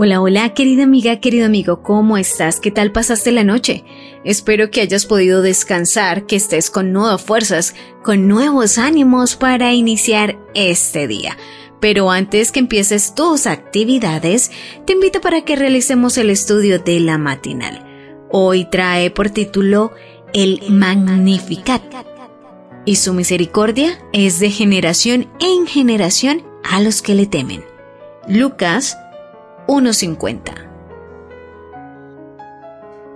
Hola, hola, querida amiga, querido amigo, ¿cómo estás? ¿Qué tal pasaste la noche? Espero que hayas podido descansar, que estés con nuevas fuerzas, con nuevos ánimos para iniciar este día. Pero antes que empieces tus actividades, te invito para que realicemos el estudio de la matinal. Hoy trae por título El Magnificat. Y su misericordia es de generación en generación a los que le temen. Lucas 1.50.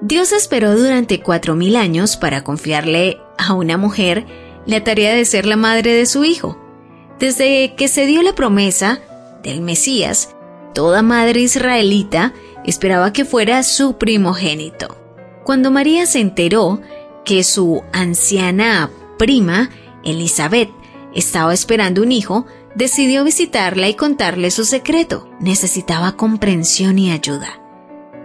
Dios esperó durante cuatro mil años para confiarle a una mujer la tarea de ser la madre de su hijo. Desde que se dio la promesa del Mesías, toda madre israelita esperaba que fuera su primogénito. Cuando María se enteró que su anciana prima, Elizabeth, estaba esperando un hijo, decidió visitarla y contarle su secreto. Necesitaba comprensión y ayuda.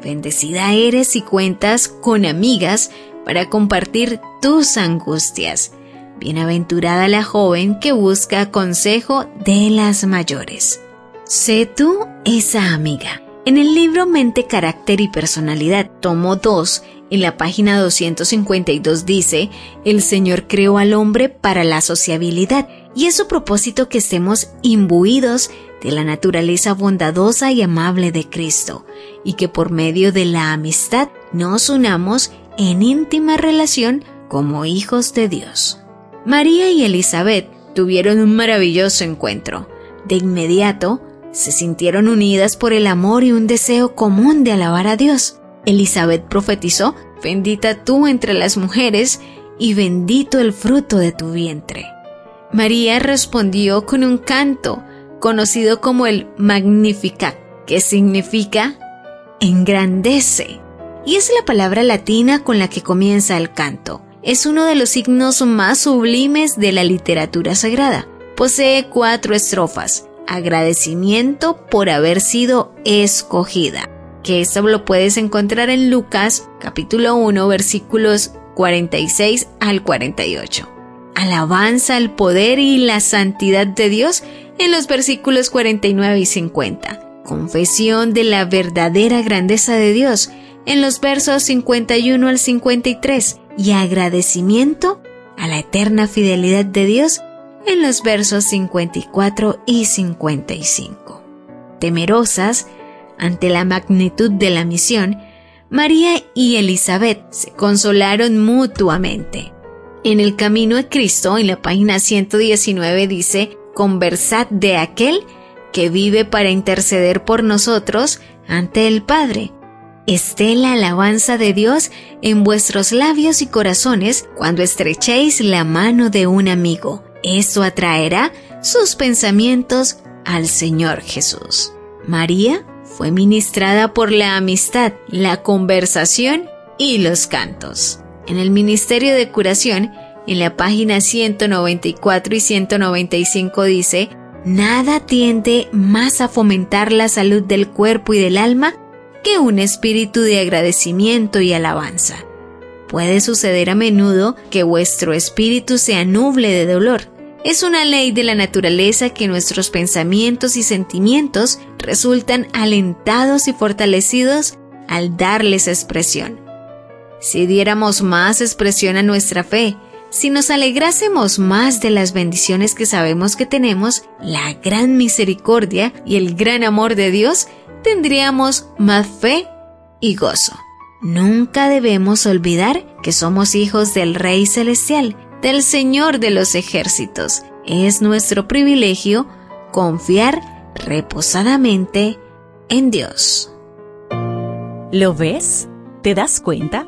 Bendecida eres y cuentas con amigas para compartir tus angustias. Bienaventurada la joven que busca consejo de las mayores. Sé tú esa amiga. En el libro Mente, Carácter y Personalidad, tomo 2, en la página 252 dice, el Señor creó al hombre para la sociabilidad y es su propósito que estemos imbuidos de la naturaleza bondadosa y amable de Cristo y que por medio de la amistad nos unamos en íntima relación como hijos de Dios. María y Elizabeth tuvieron un maravilloso encuentro. De inmediato, se sintieron unidas por el amor y un deseo común de alabar a Dios. Elizabeth profetizó, bendita tú entre las mujeres y bendito el fruto de tu vientre. María respondió con un canto conocido como el Magnificat, que significa engrandece. Y es la palabra latina con la que comienza el canto. Es uno de los signos más sublimes de la literatura sagrada. Posee cuatro estrofas. Agradecimiento por haber sido escogida que esto lo puedes encontrar en Lucas capítulo 1 versículos 46 al 48. Alabanza al poder y la santidad de Dios en los versículos 49 y 50. Confesión de la verdadera grandeza de Dios en los versos 51 al 53 y agradecimiento a la eterna fidelidad de Dios en los versos 54 y 55. Temerosas, ante la magnitud de la misión, María y Elizabeth se consolaron mutuamente. En el camino a Cristo, en la página 119 dice, conversad de aquel que vive para interceder por nosotros ante el Padre. Esté la alabanza de Dios en vuestros labios y corazones cuando estrechéis la mano de un amigo. Esto atraerá sus pensamientos al Señor Jesús. María fue ministrada por la amistad, la conversación y los cantos. En el Ministerio de Curación, en la página 194 y 195 dice, Nada tiende más a fomentar la salud del cuerpo y del alma que un espíritu de agradecimiento y alabanza. Puede suceder a menudo que vuestro espíritu sea nuble de dolor, es una ley de la naturaleza que nuestros pensamientos y sentimientos resultan alentados y fortalecidos al darles expresión. Si diéramos más expresión a nuestra fe, si nos alegrásemos más de las bendiciones que sabemos que tenemos, la gran misericordia y el gran amor de Dios, tendríamos más fe y gozo. Nunca debemos olvidar que somos hijos del Rey Celestial del Señor de los ejércitos. Es nuestro privilegio confiar reposadamente en Dios. ¿Lo ves? ¿Te das cuenta?